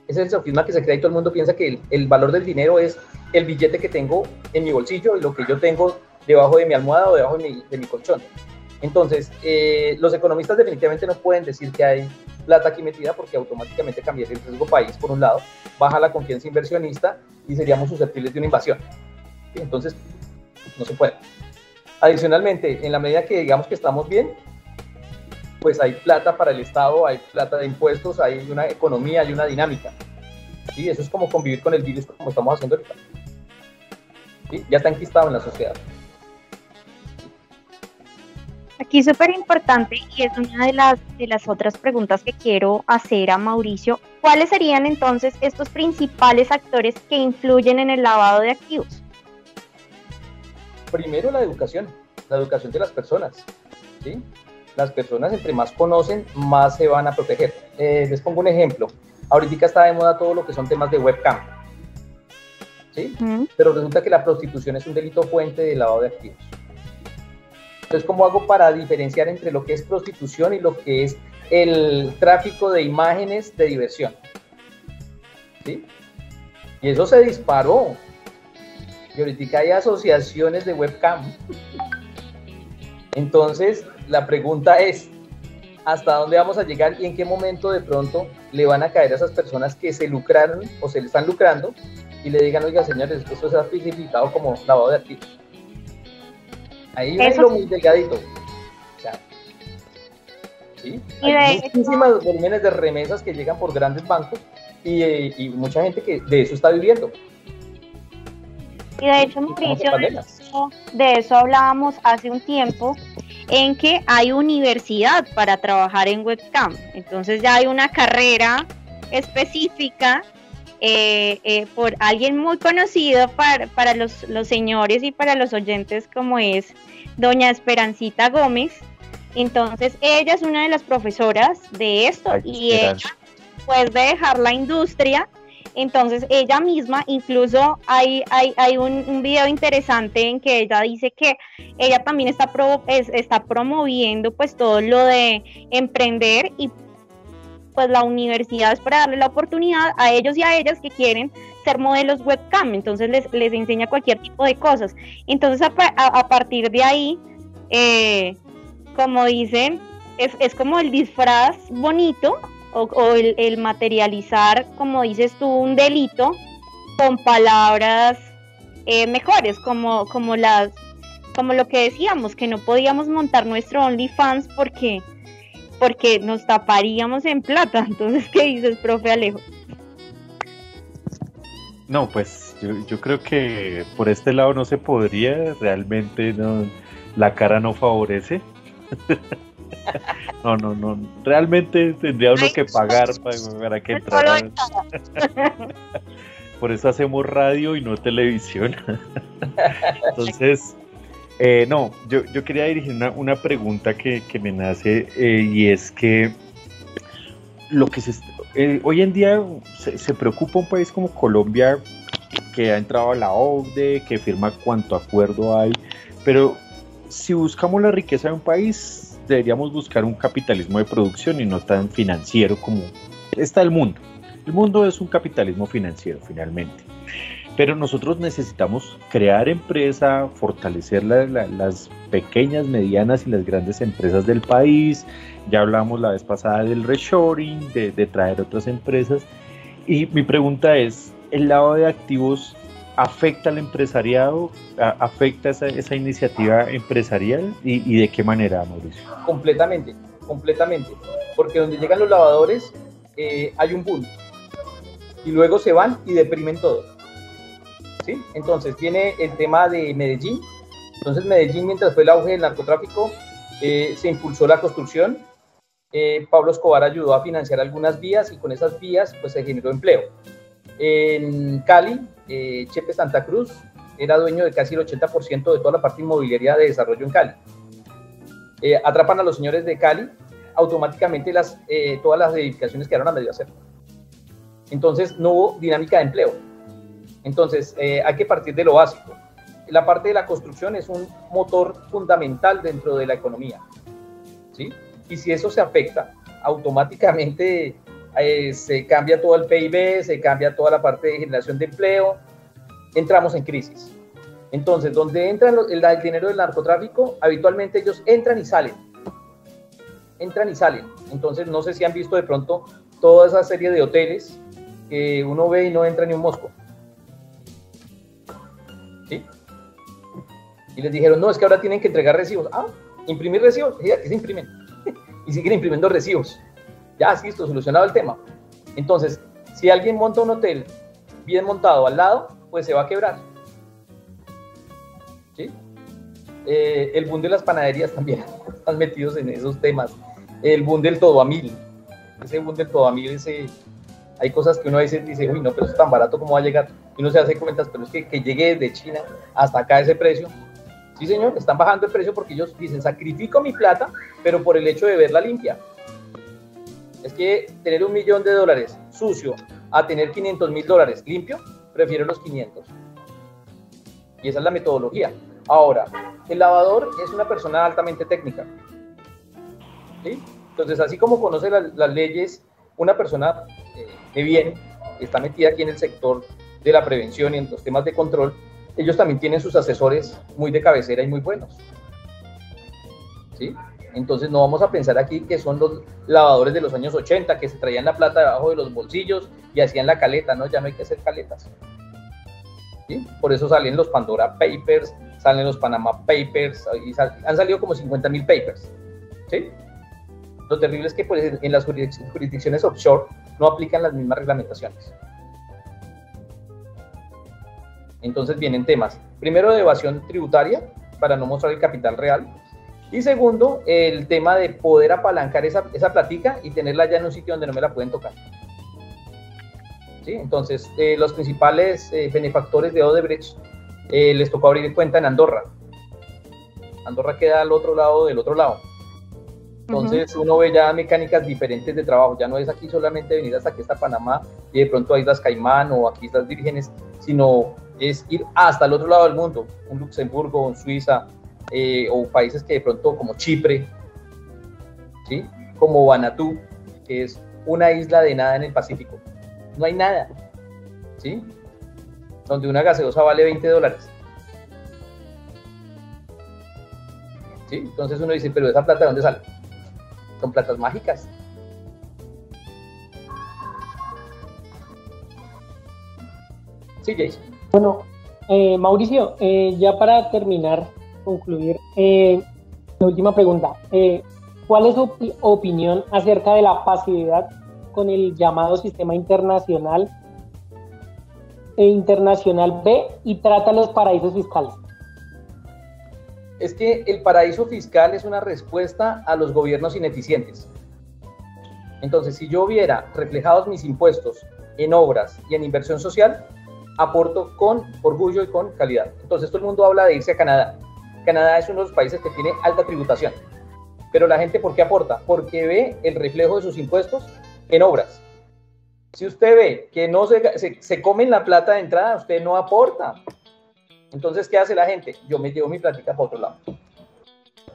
Speaker 9: Ese es el sofisma que se crea y todo el mundo piensa que el, el valor del dinero es el billete que tengo en mi bolsillo y lo que yo tengo debajo de mi almohada o debajo de mi, de mi colchón. Entonces, eh, los economistas definitivamente no pueden decir que hay plata aquí metida porque automáticamente cambiaría el riesgo país, por un lado, baja la confianza inversionista y seríamos susceptibles de una invasión. Entonces, no se puede. Adicionalmente, en la medida que digamos que estamos bien, pues hay plata para el Estado, hay plata de impuestos, hay una economía, hay una dinámica. ¿Sí? Eso es como convivir con el virus como estamos haciendo ahorita. ¿Sí? Ya está enquistado en la sociedad.
Speaker 6: Aquí súper importante y es una de las, de las otras preguntas que quiero hacer a Mauricio. ¿Cuáles serían entonces estos principales actores que influyen en el lavado de activos?
Speaker 9: Primero la educación, la educación de las personas. ¿sí? Las personas entre más conocen, más se van a proteger. Eh, les pongo un ejemplo. Ahorita está de moda todo lo que son temas de webcam. ¿sí? Pero resulta que la prostitución es un delito fuente de lavado de activos. Entonces, ¿cómo hago para diferenciar entre lo que es prostitución y lo que es el tráfico de imágenes de diversión? ¿Sí? Y eso se disparó. Y ahorita hay asociaciones de webcam. Entonces, la pregunta es, ¿hasta dónde vamos a llegar y en qué momento de pronto le van a caer a esas personas que se lucraron o se le están lucrando y le digan, oiga, señores, esto se ha tipificado como lavado de activos? Ahí hay lo muy delgadito. O sea, Hay
Speaker 6: de
Speaker 9: muchísimas volúmenes de remesas que llegan por grandes bancos y, y mucha gente que de eso está viviendo.
Speaker 6: Y de hecho, Mauricio, de eso hablábamos hace un tiempo, en que hay universidad para trabajar en webcam. Entonces ya hay una carrera específica eh, eh, por alguien muy conocido para, para los, los señores y para los oyentes, como es doña Esperancita Gómez. Entonces ella es una de las profesoras de esto
Speaker 7: Ay,
Speaker 6: y
Speaker 7: Esperanza.
Speaker 6: ella, después de dejar la industria, entonces ella misma, incluso hay, hay, hay un, un video interesante en que ella dice que ella también está, pro- es- está promoviendo pues todo lo de emprender y pues la universidad es para darle la oportunidad a ellos y a ellas que quieren ser modelos webcam, entonces les, les enseña cualquier tipo de cosas. Entonces a, pa- a- a partir de ahí, eh, como dicen, es, es como el disfraz bonito o, el materializar, como dices tú, un delito con palabras eh, mejores, como, como las como lo que decíamos, que no podíamos montar nuestro OnlyFans porque, porque nos taparíamos en plata. Entonces, ¿qué dices, profe Alejo?
Speaker 7: No, pues yo, yo creo que por este lado no se podría, realmente no, la cara no favorece. No, no, no, realmente tendría uno que pagar para, para que entrara. Por eso hacemos radio y no televisión. Entonces, eh, no, yo, yo quería dirigir una, una pregunta que, que me nace eh, y es que lo que se eh, hoy en día se, se preocupa un país como Colombia que ha entrado a la OCDE, que firma cuanto acuerdo hay, pero si buscamos la riqueza de un país, deberíamos buscar un capitalismo de producción y no tan financiero como está el mundo. El mundo es un capitalismo financiero finalmente. Pero nosotros necesitamos crear empresa, fortalecer la- la- las pequeñas, medianas y las grandes empresas del país. Ya hablamos la vez pasada del reshoring, de, traer otras empresas. Y mi pregunta es, ¿el lado de activos afecta al empresariado? ¿A- ¿Afecta esa, esa iniciativa empresarial? ¿Y, y de qué manera, Mauricio?
Speaker 9: Completamente, completamente. Porque donde llegan los lavadores eh, hay un boom. Y luego se van y deprimen todo. ¿Sí? Entonces viene el tema de Medellín. Entonces Medellín, mientras fue el auge del narcotráfico, eh, se impulsó la construcción. Eh, Pablo Escobar ayudó a financiar algunas vías y con esas vías pues se generó empleo. En Cali, eh, Chepe Santa Cruz era dueño de casi el 80% de toda la parte inmobiliaria de desarrollo en Cali. Eh, atrapan a los señores de Cali, automáticamente las, eh, todas las edificaciones quedaron a medio hacer. Entonces no hubo dinámica de empleo. Entonces eh, hay que partir de lo básico. La parte de la construcción es un motor fundamental dentro de la economía. ¿sí? Y si eso se afecta, automáticamente eh, se cambia todo el PIB, se cambia toda la parte de generación de empleo, entramos en crisis. Entonces, donde entra el, el dinero del narcotráfico, habitualmente ellos entran y salen. Entran y salen. Entonces, no sé si han visto de pronto toda esa serie de hoteles que uno ve y no entra ni un mosco. ¿Sí? Y les dijeron, no, es que ahora tienen que entregar recibos. Ah, imprimir recibos, sí, aquí se imprimen. y siguen imprimiendo recibos. Ya, listo, solucionado el tema. Entonces, si alguien monta un hotel bien montado al lado, pues se va a quebrar. ¿Sí? Eh, el boom de las panaderías también están metidos en esos temas. El boom del todo a mil. Ese boom del todo a mil, ese, hay cosas que uno a veces dice, uy, no, pero es tan barato, ¿cómo va a llegar? Y uno se hace cuentas, pero es que, que llegue desde China hasta acá ese precio. Sí, señor, están bajando el precio porque ellos dicen, sacrifico mi plata, pero por el hecho de verla limpia. Es que tener un millón de dólares sucio a tener 500 mil dólares limpio, prefiero los 500. Y esa es la metodología. Ahora, el lavador es una persona altamente técnica. Entonces, así como conoce la- las leyes, una persona eh, que está metida aquí en el sector de la prevención y en los temas de control, ellos también tienen sus asesores muy de cabecera y muy buenos. ¿Sí? Entonces no vamos a pensar aquí que son los lavadores de los años 80 que se traían la plata debajo de los bolsillos y hacían la caleta, ¿no? Ya no hay que hacer caletas. ¿Sí? Por eso salen los Pandora Papers, salen los Panama Papers, y sal- han salido como 50 mil papers. ¿Sí? Lo terrible es que pues, en las jurisdic- jurisdicciones offshore no aplican las mismas reglamentaciones. Entonces vienen temas, primero de evasión tributaria, para no mostrar el capital real, y segundo, el tema de poder apalancar esa, esa platica y tenerla ya en un sitio donde no me la pueden tocar. ¿Sí? Entonces, eh, los principales eh, benefactores de Odebrecht eh, les tocó abrir cuenta en Andorra. Andorra queda al otro lado del otro lado. Entonces uno ve ya mecánicas diferentes de trabajo, ya no es aquí solamente venir hasta aquí hasta Panamá y de pronto a Islas Caimán o aquí Islas Vírgenes, sino es ir hasta el otro lado del mundo, un Luxemburgo, un Suiza, eh, o países que de pronto como Chipre, ¿sí? como Vanuatu, que es una isla de nada en el Pacífico. No hay nada, ¿sí? Donde una gaseosa vale 20 dólares. ¿Sí? Entonces uno dice, pero esa plata de dónde sale? Son platas mágicas. Sí, Jason.
Speaker 8: Bueno, eh, Mauricio, eh, ya para terminar, concluir, eh, la última pregunta. Eh, ¿Cuál es su opi- opinión acerca de la pasividad con el llamado sistema internacional e internacional B y trata los paraísos fiscales?
Speaker 9: Es que el paraíso fiscal es una respuesta a los gobiernos ineficientes. Entonces, si yo viera reflejados mis impuestos en obras y en inversión social, aporto con orgullo y con calidad. Entonces, todo el mundo habla de irse a Canadá. Canadá es uno de los países que tiene alta tributación. Pero la gente, ¿por qué aporta? Porque ve el reflejo de sus impuestos en obras. Si usted ve que no se, se, se comen la plata de entrada, usted no aporta. Entonces, ¿qué hace la gente? Yo me llevo mi plática para otro lado.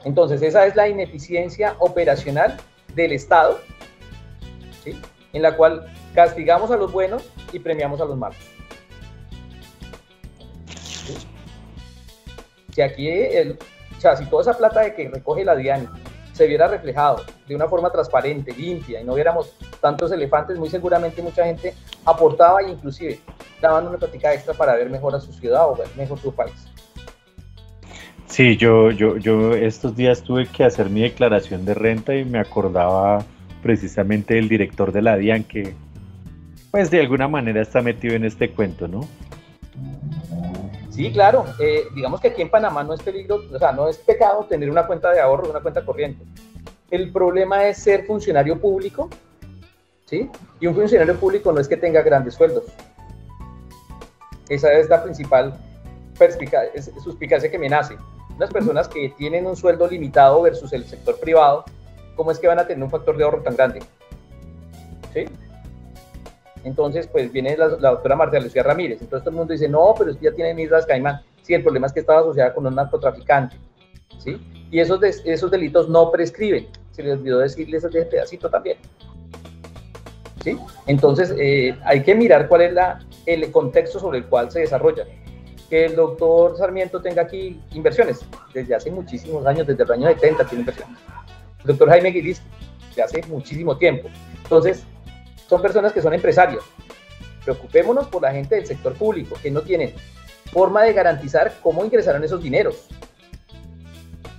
Speaker 9: Entonces, esa es la ineficiencia operacional del Estado, en la cual castigamos a los buenos y premiamos a los malos. Si aquí, el- o sea, si toda esa plata de que recoge la DIAN se viera reflejado de una forma transparente, limpia, y no viéramos tantos elefantes, muy seguramente mucha gente aportaba e inclusive daban una plática extra para ver mejor a su ciudad o ver mejor su país.
Speaker 15: Sí, yo, yo, yo estos días tuve que hacer mi declaración de renta y me acordaba precisamente del director de la DIAN que, pues de alguna manera está metido en este cuento, ¿no?
Speaker 9: Sí, claro. eh, digamos que aquí en Panamá no es peligro, o sea, no es pecado tener una cuenta de ahorro, una cuenta corriente. El problema es ser funcionario público, ¿sí? Y un funcionario público no es que tenga grandes sueldos. Esa es la principal suspicacia que me nace. Unas personas que tienen un sueldo limitado versus el sector privado, ¿cómo es que van a tener un factor de ahorro tan grande? Entonces, pues viene la, la doctora Marta Lucía Ramírez. Entonces todo el mundo dice, no, pero que ya tiene Islas Caimán. Sí, el problema es que estaba asociada con un narcotraficante. ¿Sí? Y esos, esos delitos no prescriben. Se les olvidó decirles ese pedacito también. ¿Sí? Entonces, eh, hay que mirar cuál es la, el contexto sobre el cual se desarrolla. Que el doctor Sarmiento tenga aquí inversiones. Desde hace muchísimos años, desde el año 70 tiene inversiones. El doctor Jaime Guiris, de hace muchísimo tiempo. Entonces, son personas que son empresarios. Preocupémonos por la gente del sector público, que no tienen forma de garantizar cómo ingresaron esos dineros.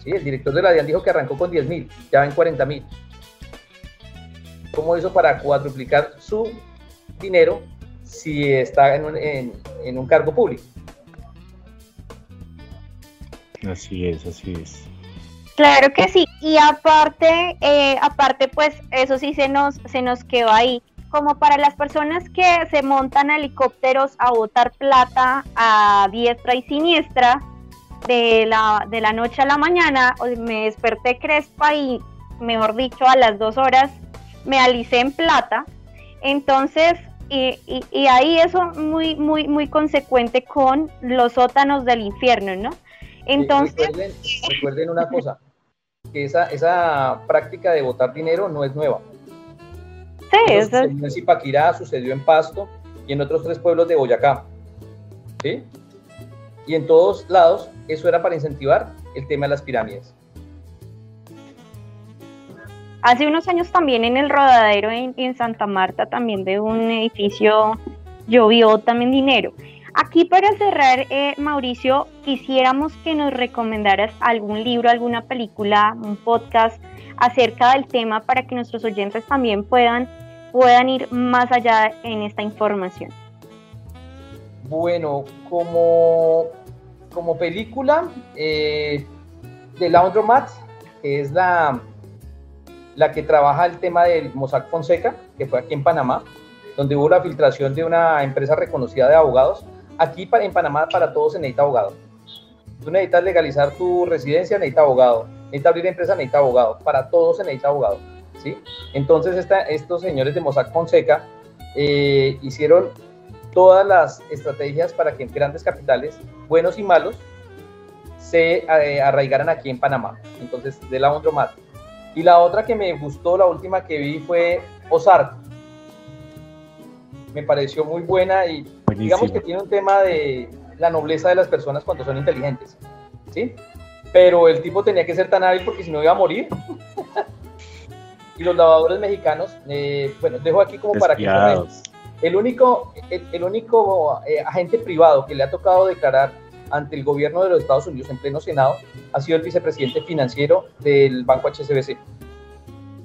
Speaker 9: ¿sí? El director de la DIAN dijo que arrancó con 10 mil, ya ven 40 mil. ¿Cómo hizo para cuadruplicar su dinero si está en un, en- en un cargo público?
Speaker 15: Así es, así es.
Speaker 6: Claro que sí, y aparte, eh, aparte pues eso sí se nos, se nos quedó ahí. Como para las personas que se montan a helicópteros a botar plata a diestra y siniestra, de la, de la noche a la mañana, me desperté crespa y, mejor dicho, a las dos horas me alicé en plata. Entonces, y, y- y ahí eso muy, muy, muy consecuente con los sótanos del infierno, ¿no? Entonces,
Speaker 9: recuerden, recuerden una cosa, que esa, esa práctica de votar dinero no es nueva.
Speaker 6: Sí,
Speaker 9: Eso
Speaker 6: eso es-
Speaker 9: sucedió en Zipaquirá, sucedió en Pasto y en otros tres pueblos de Boyacá. ¿Sí? Y en todos lados eso era para incentivar el tema de las pirámides.
Speaker 6: Hace unos años también en el rodadero en, en Santa Marta, también de un edificio, llovió también dinero. Aquí para cerrar, eh, Mauricio, quisiéramos que nos recomendaras algún libro, alguna película, un podcast acerca del tema para que nuestros oyentes también puedan, puedan ir más allá en esta información.
Speaker 9: Bueno, como, como película, eh, The Laundromat, que es la, la que trabaja el tema del Mossack Fonseca, que fue aquí en Panamá, donde hubo la filtración de una empresa reconocida de abogados. Aquí en Panamá para todos se necesita abogado. Tú necesitas legalizar tu residencia, necesita abogado. Necesitas abrir empresa, necesita abogado. Para todos se necesita abogado. ¿Sí? Entonces esta- estos señores de Mossack Fonseca eh, hicieron todas las estrategias para que grandes capitales, buenos y malos, se eh, arraigaran aquí en Panamá. Entonces, de la Ondromat. Y la otra que me gustó, la última que vi fue Ozark. Me pareció muy buena y digamos que tiene un tema de la nobleza de las personas cuando son inteligentes. ¿Sí? Pero el tipo tenía que ser tan hábil porque si no iba a morir. y los lavadores mexicanos, eh, bueno, dejo aquí como para que. El único, el, el único eh, agente privado que le ha tocado declarar ante el gobierno de los Estados Unidos en pleno Senado ha sido el vicepresidente financiero del banco HSBC,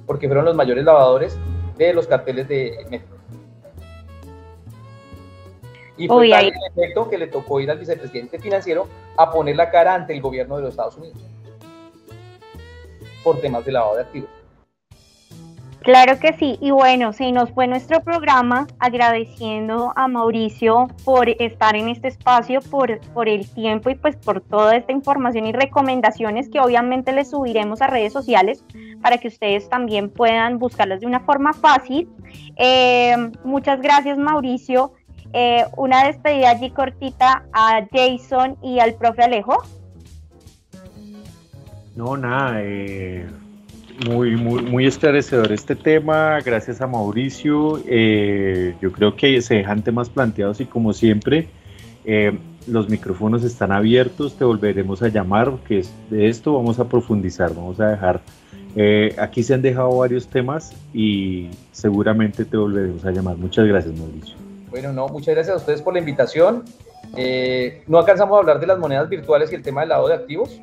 Speaker 9: porque fueron los mayores lavadores de los carteles de México. Y fue
Speaker 6: Uy,
Speaker 9: tal el efecto que le tocó ir al vicepresidente financiero a poner la cara ante el gobierno de los Estados Unidos por temas de lavado de activos.
Speaker 6: Claro que sí, y bueno, se nos fue nuestro programa agradeciendo a Mauricio por estar en este espacio, por, por el tiempo y pues por toda esta información y recomendaciones que obviamente les subiremos a redes sociales para que ustedes también puedan buscarlas de una forma fácil. Eh, muchas gracias Mauricio. Eh, una despedida allí cortita a Jason y al profe Alejo.
Speaker 15: No, nada, eh, muy, muy, muy esclarecedor este tema, gracias a Mauricio. eh, yo creo que se dejan temas planteados y como siempre, eh, los micrófonos están abiertos, te volveremos a llamar, porque es- de esto vamos a profundizar, vamos a dejar, eh, aquí se han dejado varios temas y seguramente te volveremos a llamar. Muchas gracias, Mauricio.
Speaker 9: Bueno, no, muchas gracias a ustedes por la invitación. Eh, no alcanzamos a hablar de las monedas virtuales y el tema del lavado de activos.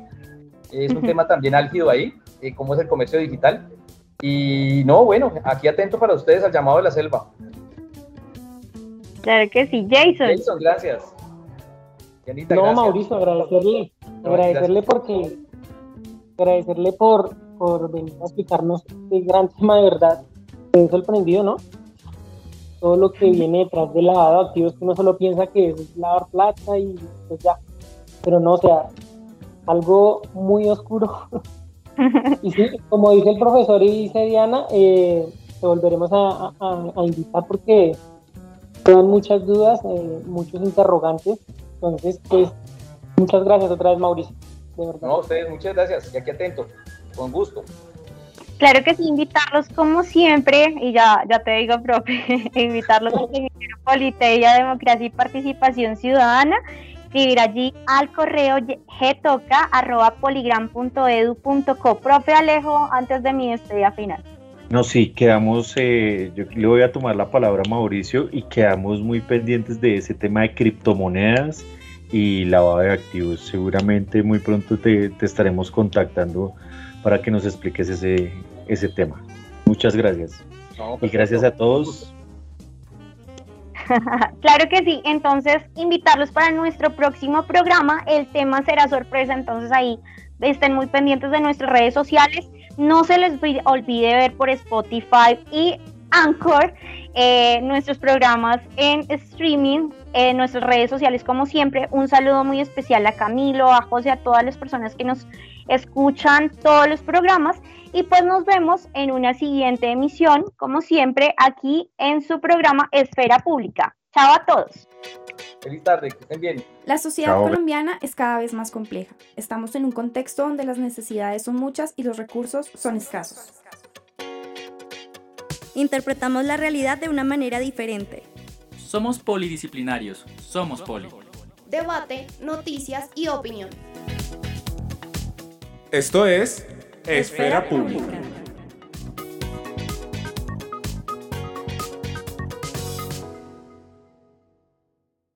Speaker 9: Es un tema también álgido ahí, eh, cómo es el comercio digital. Y no, bueno, aquí atento para ustedes al llamado de la selva.
Speaker 6: Claro que sí, Jason.
Speaker 9: Jason, gracias.
Speaker 8: No,
Speaker 9: gracias.
Speaker 8: Mauricio, agradecerle,
Speaker 9: No,
Speaker 8: agradecerle porque, agradecerle por, por venir a explicarnos este gran tema de verdad. Estoy sorprendido, ¿no? Todo lo que viene detrás del lavado de activos, que uno solo piensa que es lavar plata y pues ya. Pero no, o sea, algo muy oscuro. y sí, como dice el profesor y dice Diana, eh, te volveremos a, a- a invitar porque quedan muchas dudas, eh, muchos interrogantes. Entonces, pues, muchas gracias otra vez, Mauricio. De verdad.
Speaker 9: No, a ustedes, muchas gracias. Y aquí atento. Con gusto.
Speaker 6: Claro que sí, invitarlos como siempre, y ya, ya te digo, profe, invitarlos al Seminario Politeia, Democracia y Participación Ciudadana, escribir allí al correo gtoca.poligram.edu.co. Profe Alejo, antes de mi despedida final.
Speaker 15: No, sí, quedamos, eh, yo le voy a tomar la palabra a Mauricio y quedamos muy pendientes de ese tema de criptomonedas y lavado de activos. Seguramente muy pronto te, te estaremos contactando para que nos expliques ese, ese tema. Muchas gracias.
Speaker 9: No,
Speaker 15: Y gracias a todos.
Speaker 6: claro que sí, entonces invitarlos para nuestro próximo programa. El tema será sorpresa, entonces ahí estén muy pendientes de nuestras redes sociales. No se les olvide- ver por Spotify y Anchor eh, nuestros programas en streaming, en nuestras redes sociales como siempre. Un saludo muy especial a Camilo, a José, a todas las personas que nos escuchan todos los programas y pues nos vemos en una siguiente emisión, como siempre, aquí en su programa Esfera Pública. Chao a todos.
Speaker 9: Feliz tarde, que estén bien.
Speaker 1: La sociedad
Speaker 15: Chao.
Speaker 1: colombiana es cada vez más compleja. Estamos en un contexto donde las necesidades son muchas y los recursos son escasos.
Speaker 2: Interpretamos la realidad de una manera diferente.
Speaker 3: Somos polidisciplinarios. Somos poli.
Speaker 4: Debate, noticias y opinión.
Speaker 5: Esto es Esfera Pública.